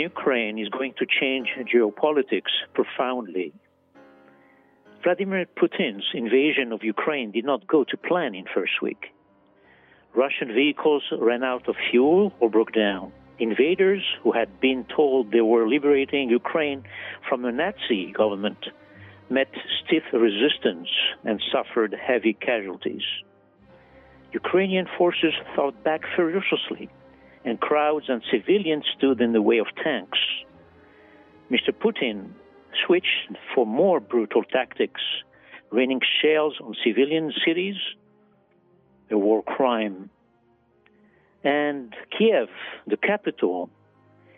Ukraine is going to change geopolitics profoundly. Vladimir Putin's invasion of Ukraine did not go to plan in first week. Russian vehicles ran out of fuel or broke down. Invaders who had been told they were liberating Ukraine from a Nazi government met stiff resistance and suffered heavy casualties. Ukrainian forces fought back ferociously and crowds and civilians stood in the way of tanks. Mr. Putin switched for more brutal tactics, raining shells on civilian cities, a war crime. And Kiev, the capital,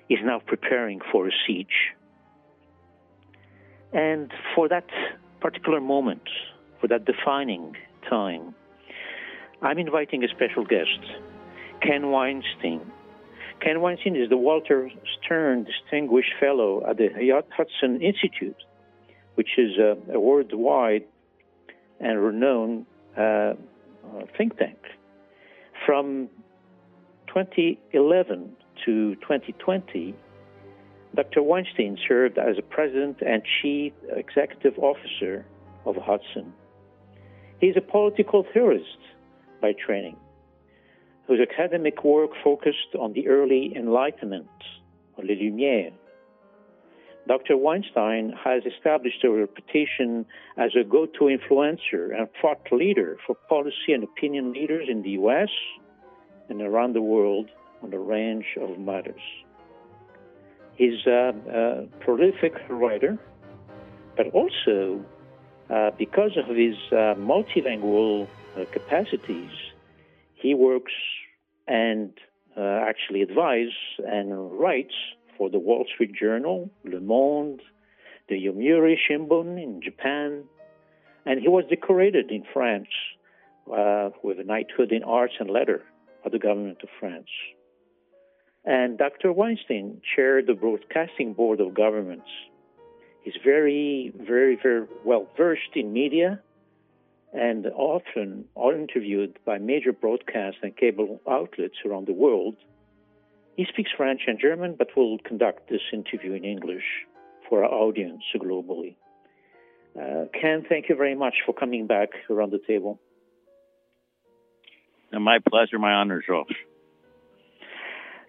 is now preparing for a siege. And for that particular moment, for that defining time, I'm inviting a special guest. Ken Weinstein. Ken Weinstein is the Walter Stern Distinguished Fellow at the Hudson Institute, which is a, a worldwide and renowned uh, think tank. From 2011 to 2020, Dr. Weinstein served as a president and chief executive officer of Hudson. He's a political theorist by training whose academic work focused on the early Enlightenment, or Les Lumières. Dr. Weinstein has established a reputation as a go to influencer and thought leader for policy and opinion leaders in the US and around the world on a range of matters. He's a, a prolific writer, but also uh, because of his uh, multilingual uh, capacities, he works and uh, actually advises and writes for the Wall Street Journal, Le Monde, the Yomiuri Shimbun in Japan, and he was decorated in France uh, with a knighthood in arts and letter by the government of France. And Dr. Weinstein chaired the Broadcasting Board of Governors. He's very, very, very well versed in media and often are interviewed by major broadcast and cable outlets around the world. He speaks French and German, but will conduct this interview in English for our audience globally. Uh, Ken, thank you very much for coming back around the table. And my pleasure, my honor, George.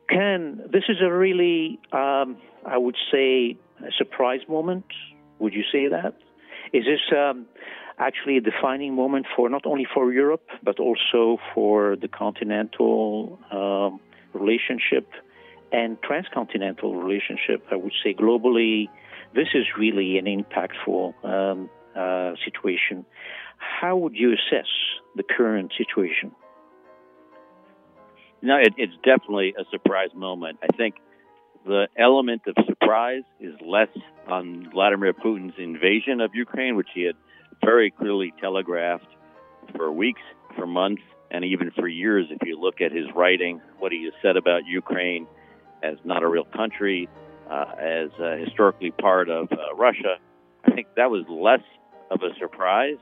Ken, this is a really, um, I would say, a surprise moment. Would you say that? Is this um, actually a defining moment for not only for Europe but also for the continental um, relationship and transcontinental relationship? I would say globally, this is really an impactful um, uh, situation. How would you assess the current situation? No, it, it's definitely a surprise moment. I think the element of surprise is less on Vladimir Putin's invasion of Ukraine, which he had very clearly telegraphed for weeks, for months, and even for years. If you look at his writing, what he has said about Ukraine as not a real country, uh, as uh, historically part of uh, Russia, I think that was less of a surprise.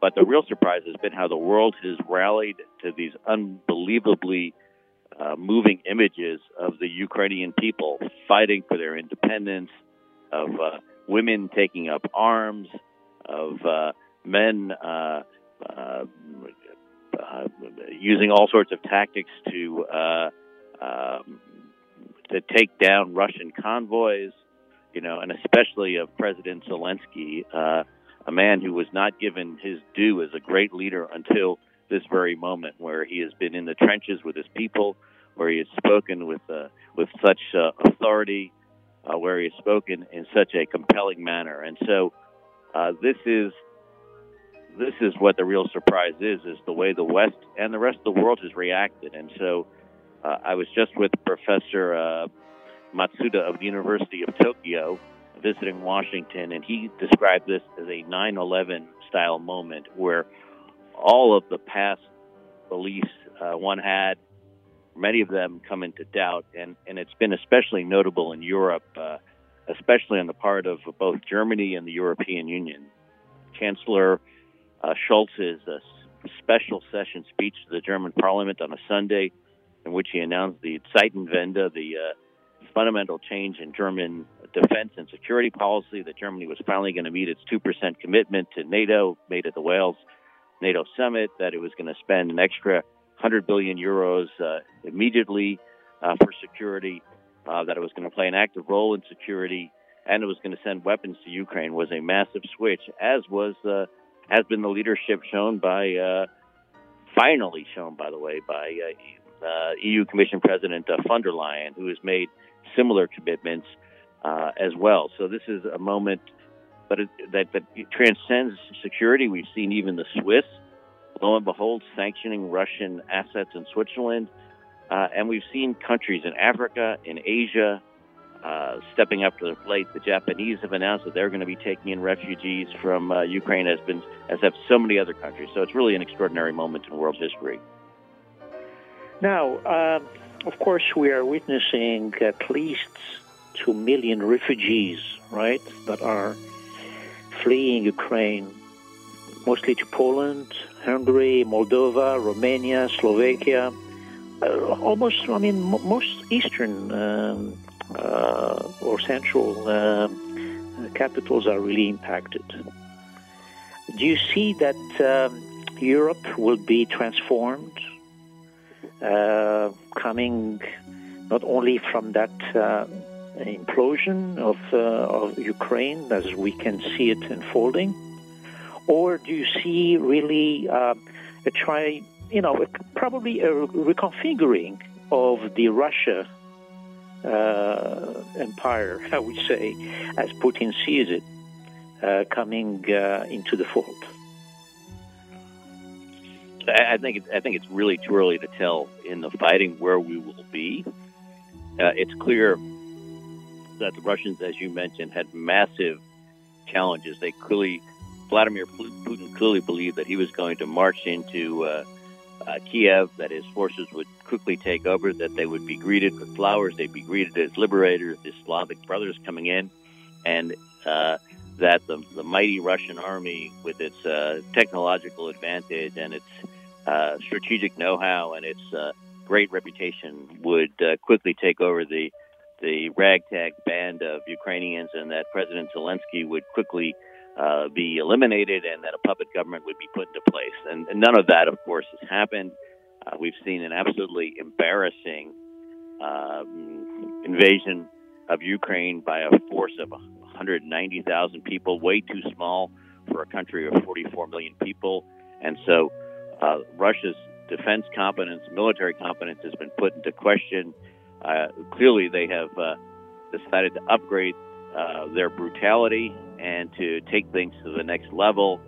But the real surprise has been how the world has rallied to these unbelievably uh, moving images of the Ukrainian people fighting for their independence, of uh, women taking up arms, of uh, men uh, uh, uh, using all sorts of tactics to um, to take down Russian convoys, you know, and especially of President Zelensky a man who was not given his due as a great leader until this very moment, where he has been in the trenches with his people, where he has spoken with uh, with such uh, authority, uh, where he has spoken in such a compelling manner, and so uh, this is this is what the real surprise is: is the way the West and the rest of the world has reacted. And so, uh, I was just with Professor uh, Matsuda of the University of Tokyo visiting Washington, and he described this as a 9 11 style moment where all of the past beliefs uh, one had, many of them come into doubt. And, and it's been especially notable in Europe, uh, especially on the part of both Germany and the European Union. Chancellor uh, Scholz's uh, special session speech to the German parliament on a Sunday, in which he announced the Zeitenwende, the uh, fundamental change in German defense and security policy, that Germany was finally going to meet its 2% commitment to NATO, made at the Wales NATO summit, that it was going to spend an extra 100 billion euros uh, immediately uh, for security, uh, that it was going to play an active role in security, and it was going to send weapons to Ukraine was a massive switch, as was uh, has been the leadership shown by, uh, finally shown, by the way, by uh, EU Commission President von der Leyen, who has made similar commitments uh, as well. So this is a moment, but it, that, that transcends security. We've seen even the Swiss, lo and behold, sanctioning Russian assets in Switzerland, uh, and we've seen countries in Africa, in Asia, uh, stepping up to the plate. The Japanese have announced that they're going to be taking in refugees from uh, Ukraine, as been as have so many other countries. So it's really an extraordinary moment in world history. Now, uh, of course, we are witnessing at least two million refugees, right, that are fleeing Ukraine, mostly to Poland, Hungary, Moldova, Romania, Slovakia, almost, I mean, most Eastern um, uh, or Central uh, capitals are really impacted. Do you see that um, Europe will be transformed, uh, coming not only from that uh, implosion of, uh, of Ukraine as we can see it unfolding? Or do you see really uh, a try, you know, probably a reconfiguring of the Russia uh, empire, I would say, as Putin sees it, uh, coming uh, into the fold? I think I think it's really too early to tell in the fighting where we will be. Uh, it's clear that the Russians, as you mentioned, had massive challenges. They clearly, Vladimir Putin clearly believed that he was going to march into uh, Kiev, that his forces would quickly take over, that they would be greeted with flowers, they'd be greeted as liberators, the Slavic brothers coming in, and uh, that the, the mighty Russian army, with its uh, technological advantage and its uh, strategic know-how and its uh, great reputation, would uh, quickly take over the the ragtag band of Ukrainians, and that President Zelensky would quickly uh, be eliminated, and that a puppet government would be put into place. And, and none of that, of course, has happened. Uh, we've seen an absolutely embarrassing um, invasion of Ukraine by a force of 190,000 people, way too small for a country of 44 million people. And so uh, Russia's defense competence, military competence has been put into question. Uh, clearly, they have uh, decided to upgrade uh, their brutality and to take things to the next level,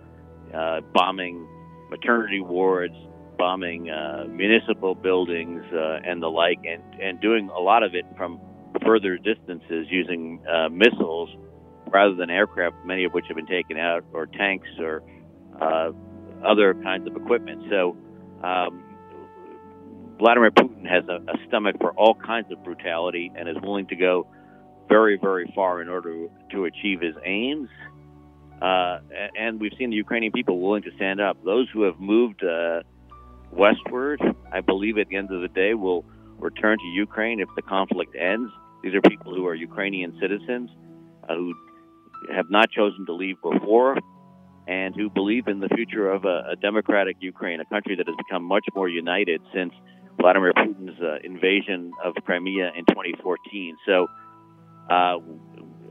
uh, bombing maternity wards, bombing uh, municipal buildings, and the like, and, and doing a lot of it from further distances using missiles rather than aircraft, many of which have been taken out, or tanks, or uh, other kinds of equipment. So, um, Vladimir Putin has a, a, stomach for all kinds of brutality and is willing to go very, very far in order to achieve his aims. Uh, and we've seen the Ukrainian people willing to stand up. Those who have moved uh, westward, I believe at the end of the day, will return to Ukraine if the conflict ends. These are people who are Ukrainian citizens uh, who have not chosen to leave before and who believe in the future of a, a democratic Ukraine, a country that has become much more united since Vladimir Putin's uh, invasion of Crimea in 2014. So, uh,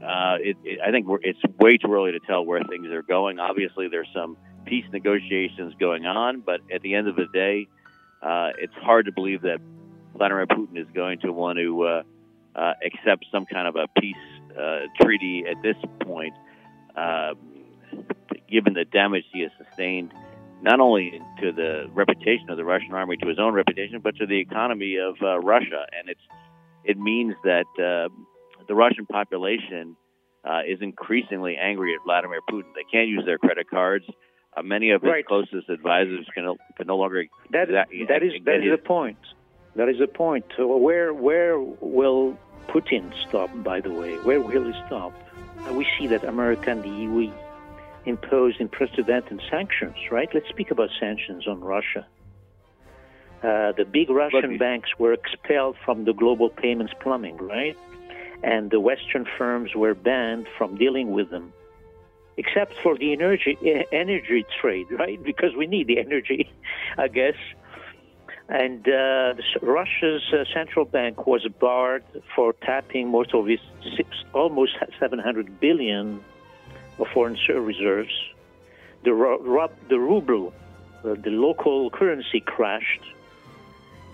uh, it, it, I think it's way too early to tell where things are going. Obviously, there's some peace negotiations going on, but at the end of the day, uh, it's hard to believe that Vladimir Putin is going to want to uh, accept some kind of a peace treaty at this point, uh, given the damage he has sustained, not only to the reputation of the Russian army, to his own reputation, but to the economy of Russia. And it's it means that the Russian population uh, is increasingly angry at Vladimir Putin. They can't use their credit cards. Uh, many of his right. closest advisors can, can no longer. That, that, that is that is the point. That is the point. So where where will Putin stop, by the way? Where will he stop? We see that America and the EU imposed unprecedented sanctions, right? Let's speak about sanctions on Russia. Uh, the big Russian banks were expelled from the global payments plumbing, right? And the Western firms were banned from dealing with them, except for the energy energy trade, right? Because we need the energy, I guess. And uh, Russia's uh, central bank was barred for tapping most of its six, almost 700 billion of foreign reserves. The, the ruble, uh, the local currency, crashed,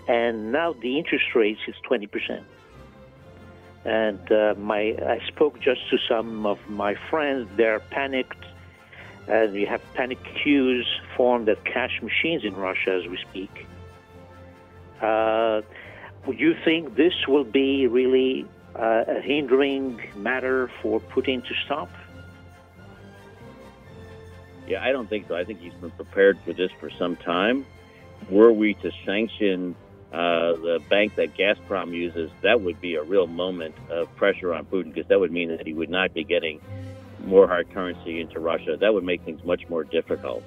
and now the interest rate is 20 percent. And uh, my, I spoke just to some of my friends. They're panicked, and we have panic queues formed at cash machines in Russia as we speak uh, you think this will be really uh, a hindering matter for Putin to stop? Yeah, I don't think so. I think he's been prepared for this for some time. Were we to sanction uh, the bank that Gazprom uses, that would be a real moment of pressure on Putin because that would mean that he would not be getting more hard currency into Russia. That would make things much more difficult.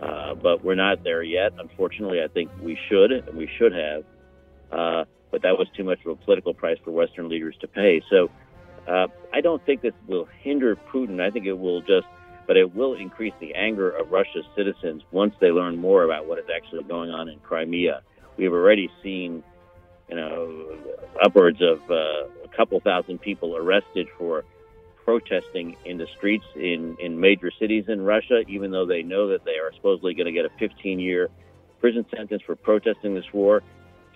Uh, but we're not there yet. Unfortunately, I think we should, and we should have. Uh, but that was too much of a political price for Western leaders to pay. So uh, I don't think this will hinder Putin. I think it will just, but it will increase the anger of Russia's citizens once they learn more about what is actually going on in Crimea. We have already seen, you know, upwards of uh, a couple thousand people arrested for protesting in the streets in, in major cities in Russia, even though they know that they are supposedly going to get a 15 year prison sentence for protesting this war.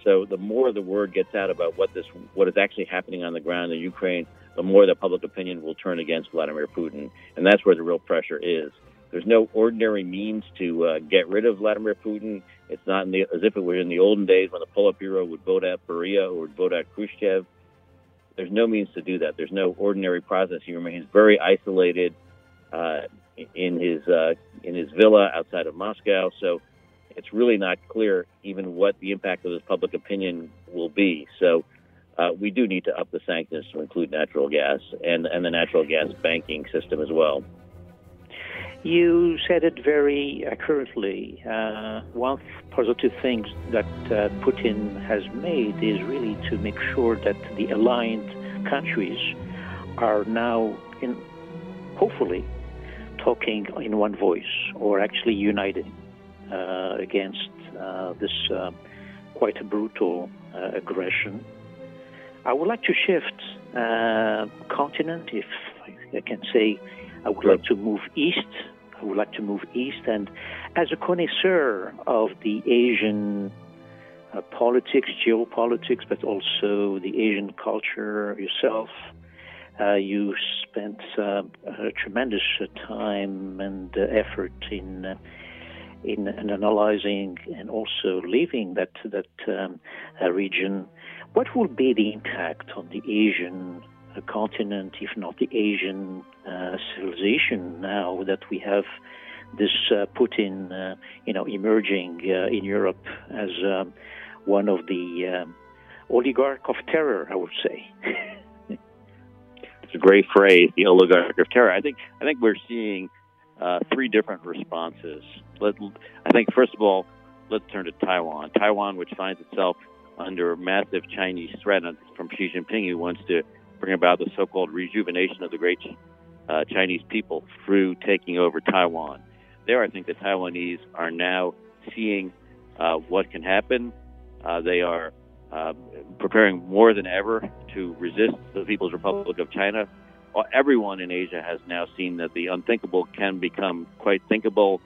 So the more the word gets out about what this what is actually happening on the ground in Ukraine, the more the public opinion will turn against Vladimir Putin, and that's where the real pressure is. There's no ordinary means to uh, get rid of Vladimir Putin. It's not the, as if it were in the olden days when the Politburo would vote out Beria or would vote out Khrushchev. There's no means to do that. There's no ordinary process. He remains very isolated uh, in his uh, in his villa outside of Moscow. So it's really not clear even what the impact of this public opinion will be. So uh, we do need to up the sanctions to include natural gas and, and the natural gas banking system as well. You said it very accurately. Uh, one positive thing that uh, Putin has made is really to make sure that the aligned countries are now, in, hopefully, talking in one voice or actually uniting uh, against uh, this uh, quite a brutal uh, aggression. I would like to shift continent, if I can say I would like to move east. I would like to move east. And as a connoisseur of the Asian uh, politics, geopolitics, but also the Asian culture yourself, uh, you spent uh, a tremendous time and uh, effort in, uh, in, in analyzing and also living that that um, uh, region. What will be the impact on the Asian continent, if not the Asian uh, civilization, now that we have this uh, Putin, uh, you know, emerging uh, in Europe as um, one of the um, oligarch of terror, I would say. it's a great phrase, the oligarch of terror. I think I think we're seeing uh, three different responses. Let, I think first of all, let's turn to Taiwan. Taiwan, which finds itself under massive Chinese threat from Xi Jinping, who wants to bring about the so-called rejuvenation of the great uh, Chinese people through taking over Taiwan. There, I think the Taiwanese are now seeing uh, what can happen. Uh, they are uh, preparing more than ever to resist the People's Republic of China. Everyone in Asia has now seen that the unthinkable can become quite thinkable,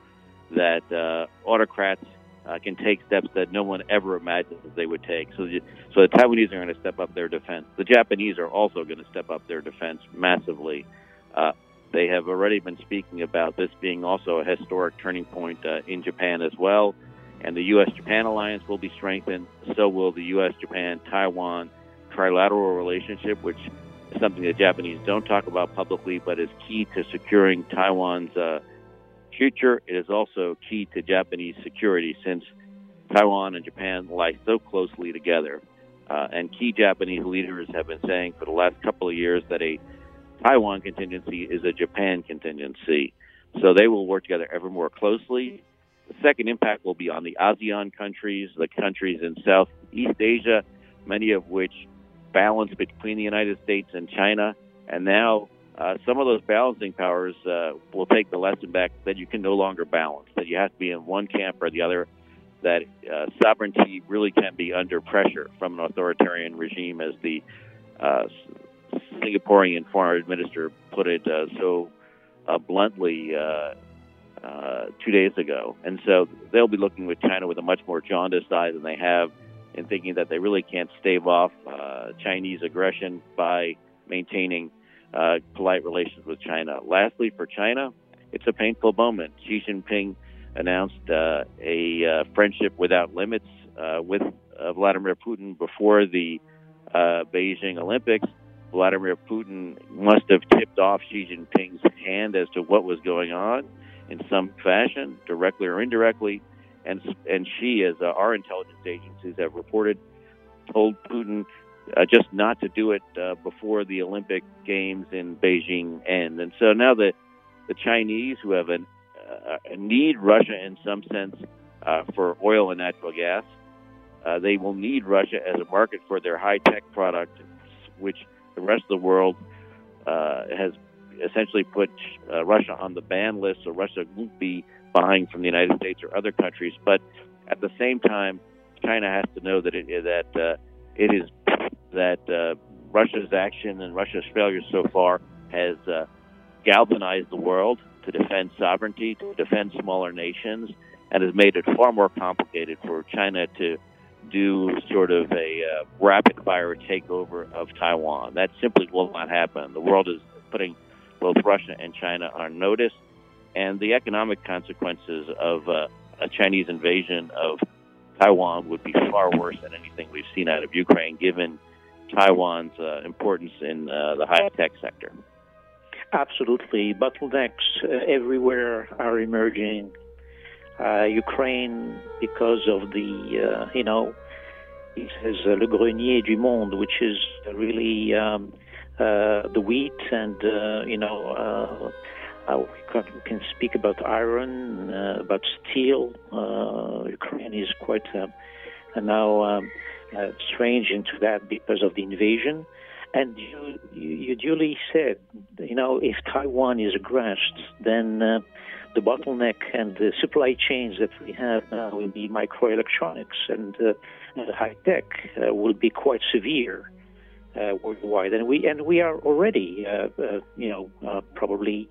that uh, autocrats uh, can take steps that no one ever imagined that they would take. So, the, so the Taiwanese are going to step up their defense. The Japanese are also going to step up their defense massively. Uh, they have already been speaking about this being also a historic turning point uh, in Japan as well. And the U.S. Japan alliance will be strengthened. So will the U.S. Japan Taiwan trilateral relationship, which is something the Japanese don't talk about publicly, but is key to securing Taiwan's uh, future. It is also key to Japanese security since Taiwan and Japan lie so closely together. Uh, and key Japanese leaders have been saying for the last couple of years that a Taiwan contingency is a Japan contingency. So they will work together ever more closely. The second impact will be on the ASEAN countries, the countries in Southeast Asia, many of which balance between the United States and China. And now uh, some of those balancing powers uh, will take the lesson back that you can no longer balance, that you have to be in one camp or the other, that uh, sovereignty really can be under pressure from an authoritarian regime, as the uh, Singaporean foreign minister put it uh, so uh, bluntly two days ago. And so they'll be looking with China with a much more jaundiced eye than they have in thinking that they really can't stave off Chinese aggression by maintaining uh, polite relations with China. Lastly, for China, it's a painful moment. Xi Jinping announced uh, a uh, friendship without limits uh, with uh, Vladimir Putin before the uh, Beijing Olympics. Vladimir Putin must have tipped off Xi Jinping's hand as to what was going on in some fashion, directly or indirectly. And and Xi, as our intelligence agencies have reported, told Putin uh, just not to do it uh, before the Olympic Games in Beijing end. And so now the the Chinese, who have an, uh, need Russia in some sense uh, for oil and natural gas, uh, they will need Russia as a market for their high tech products, which the rest of the world uh, has essentially put Russia on the ban list, so Russia won't be buying from the United States or other countries. But at the same time, China has to know that it that it is that uh, Russia's action and Russia's failure so far has uh, galvanized the world to defend sovereignty, to defend smaller nations, and has made it far more complicated for China to do sort of a uh, rapid fire takeover of Taiwan. That simply will not happen. The world is putting both Russia and China on notice, and the economic consequences of uh, a Chinese invasion of Taiwan would be far worse than anything we've seen out of Ukraine, given Taiwan's uh, importance in uh, the high tech sector. Absolutely. Bottlenecks uh, everywhere are emerging. Uh, Ukraine, because of the, uh, you know, it has uh, le grenier du monde, which is really um, uh, the wheat, and uh, you know, uh, we can, we, can, speak about iron, about steel. Ukraine is quite and now um, strange into that because of the invasion. And you, you duly said, you know, if Taiwan is aggressed, then uh, the bottleneck and the supply chains that we have now will be microelectronics and, uh, and high tech uh, will be quite severe uh, worldwide. And we and we are already, uh, uh, you know, probably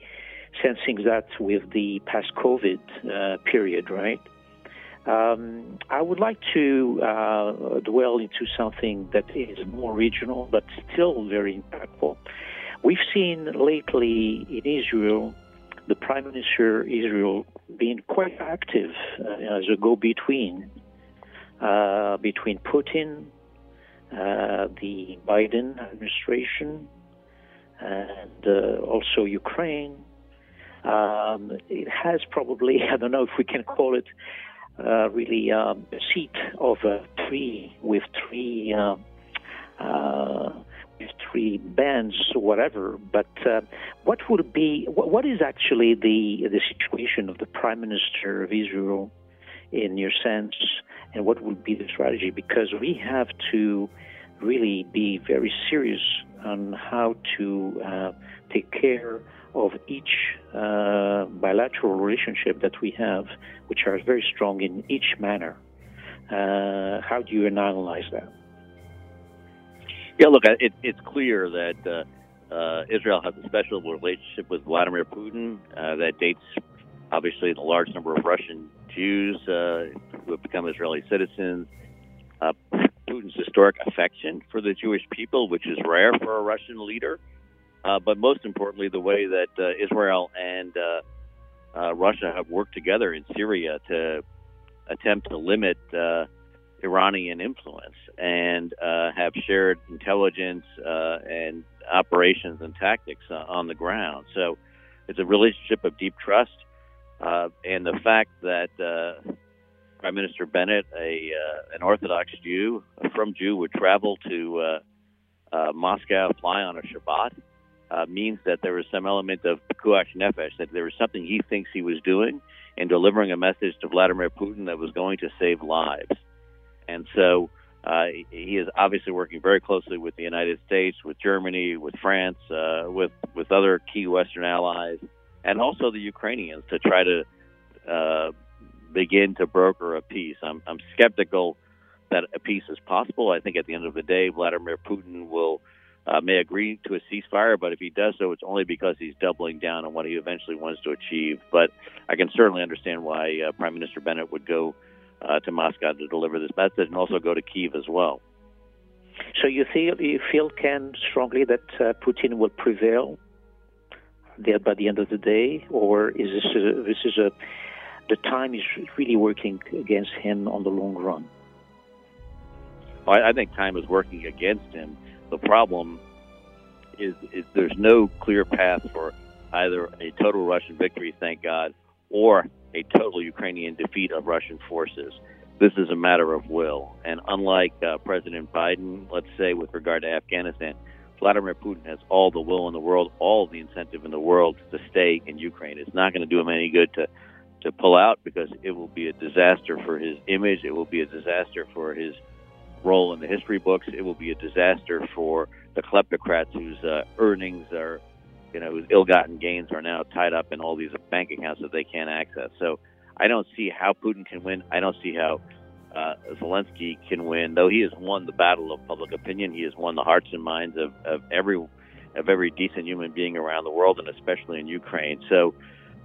sensing that with the past COVID period, right? Um, I would like to uh, dwell into something that is more regional but still very impactful. We've seen lately in Israel the Prime Minister Israel being quite active uh, as a go-between uh, between Putin, uh, the Biden administration, and uh, also Ukraine. Um, it has probably, I don't know if we can call it uh, really um, a seat of a tree with three uh, uh, with three bands or whatever. But uh, what would be what is actually the the situation of the prime minister of Israel in your sense, and what would be the strategy? Because we have to really be very serious on how to uh, take care of each uh, bilateral relationship that we have, which are very strong in each manner. Uh, how do you analyze that? Yeah, look, it, it's clear that uh, uh, Israel has a special relationship with Vladimir Putin uh, that dates, obviously, the large number of Russian Jews who have become Israeli citizens. Putin's historic affection for the Jewish people, which is rare for a Russian leader. Uh, but most importantly, the way that uh, Israel and uh, uh, Russia have worked together in Syria to attempt to limit uh, Iranian influence and have shared intelligence and operations and tactics on the ground. So it's a relationship of deep trust. and the fact that Prime Minister Bennett, a an Orthodox Jew, frum Jew, would travel to Moscow, fly on a Shabbat, uh, means that there was some element of pikuach nefesh, that there was something he thinks he was doing in delivering a message to Vladimir Putin that was going to save lives. And so uh, he is obviously working very closely with the United States, with Germany, with France, uh, with with other key Western allies, and also the Ukrainians to try to uh, begin to broker a peace. I'm, I'm skeptical that a peace is possible. I think at the end of the day, Vladimir Putin will uh, may agree to a ceasefire, but if he does so, it's only because he's doubling down on what he eventually wants to achieve. But I can certainly understand why uh, Prime Minister Bennett would go uh, to Moscow to deliver this message, and also go to Kiev as well. So you feel you feel Ken strongly that uh, Putin will prevail there by the end of the day, or is this a, this is a the time is really working against him on the long run? I, I think time is working against him the problem is, is there's no clear path for either a total Russian victory, thank God, or a total Ukrainian defeat of Russian forces. This is a matter of will. And unlike uh, President Biden, let's say, with regard to Afghanistan, Vladimir Putin has all the will in the world, all the incentive in the world to stay in Ukraine. It's not going to do him any good to, to pull out because it will be a disaster for his image. It will be a disaster for his role in the history books. It will be a disaster for the kleptocrats whose uh, earnings are, you know, whose ill-gotten gains are now tied up in all these bank accounts that they can't access. So I don't see how Putin can win. I don't see how uh, Zelensky can win. Though he has won the battle of public opinion, he has won the hearts and minds of, of every of every decent human being around the world, and especially in Ukraine. So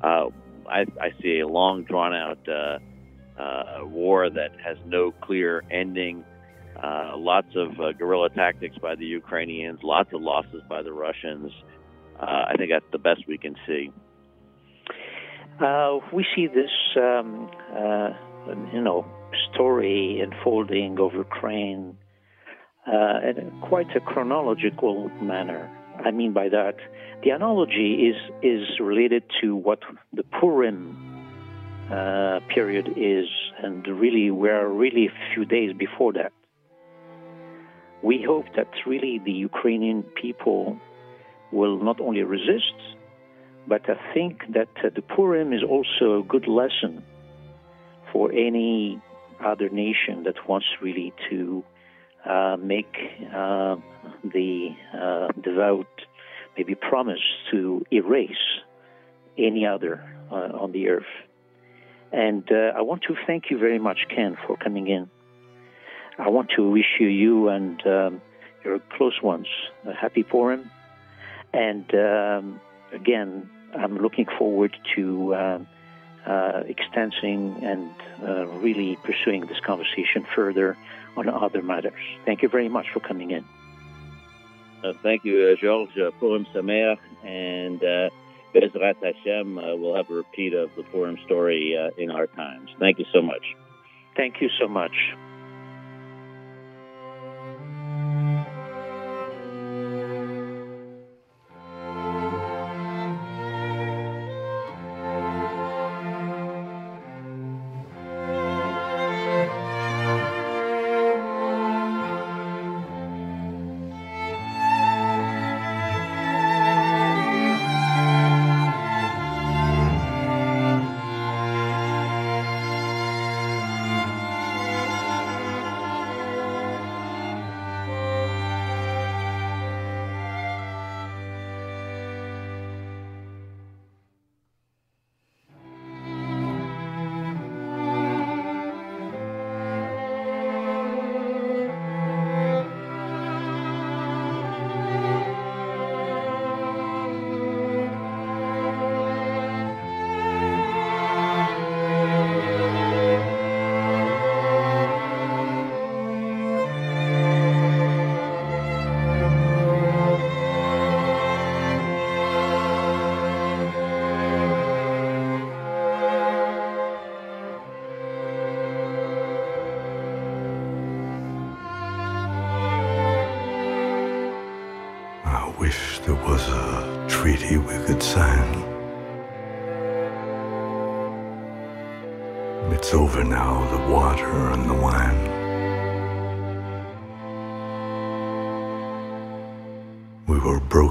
uh, I, I see a long, drawn-out uh, uh, war that has no clear ending. Uh, lots of uh, guerrilla tactics by the Ukrainians, lots of losses by the Russians. Uh, I think that's the best we can see. Uh, we see this, um, uh, you know, story unfolding of Ukraine in quite a chronological manner. I mean by that, the analogy is is related to what the Purim uh, period is, and really we're really a few days before that. We hope that really the Ukrainian people will not only resist, but I think that uh, the Purim is also a good lesson for any other nation that wants really to uh, make uh, the uh, devout maybe promise to erase any other uh, on the earth. And uh, I want to thank you very much, Ken, for coming in. I want to wish you, you and um, your close ones, a happy Purim. And um, again, I'm looking forward to uh, uh, extending and uh, really pursuing this conversation further on other matters. Thank you very much for coming in. Uh, thank you, uh, Georges. Purim Sameach, and uh, Bezrat Hashem, we'll have a repeat of the Purim story in our times. Thank you so much. Thank you so much.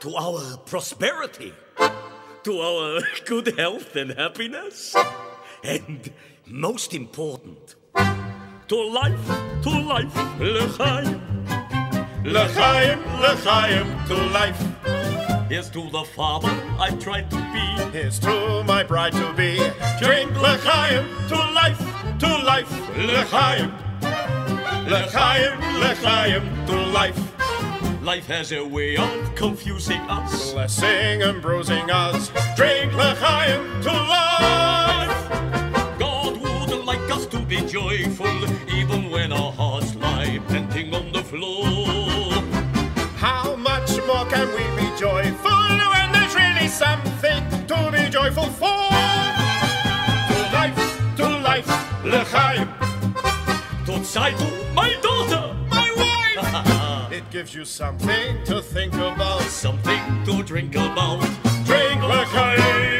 to our prosperity, to our good health and happiness, and most important, to life, to life, l'chaim. L'chaim, l'chaim, to life. Here's to the father I tried to be. Here's to my bride to be. Drink l'chaim, to life, to life, l'chaim. L'chaim, l'chaim, to life. Life has a way of confusing us, blessing and bruising us. Drink l'chaim to life. God would like us to be joyful, even when our hearts lie panting on the floor. How much more can we be joyful when there's really something to be joyful for? To life, to life, l'chaim. Tot my daughter gives you something to think about, something to drink about. Drink l'chaim.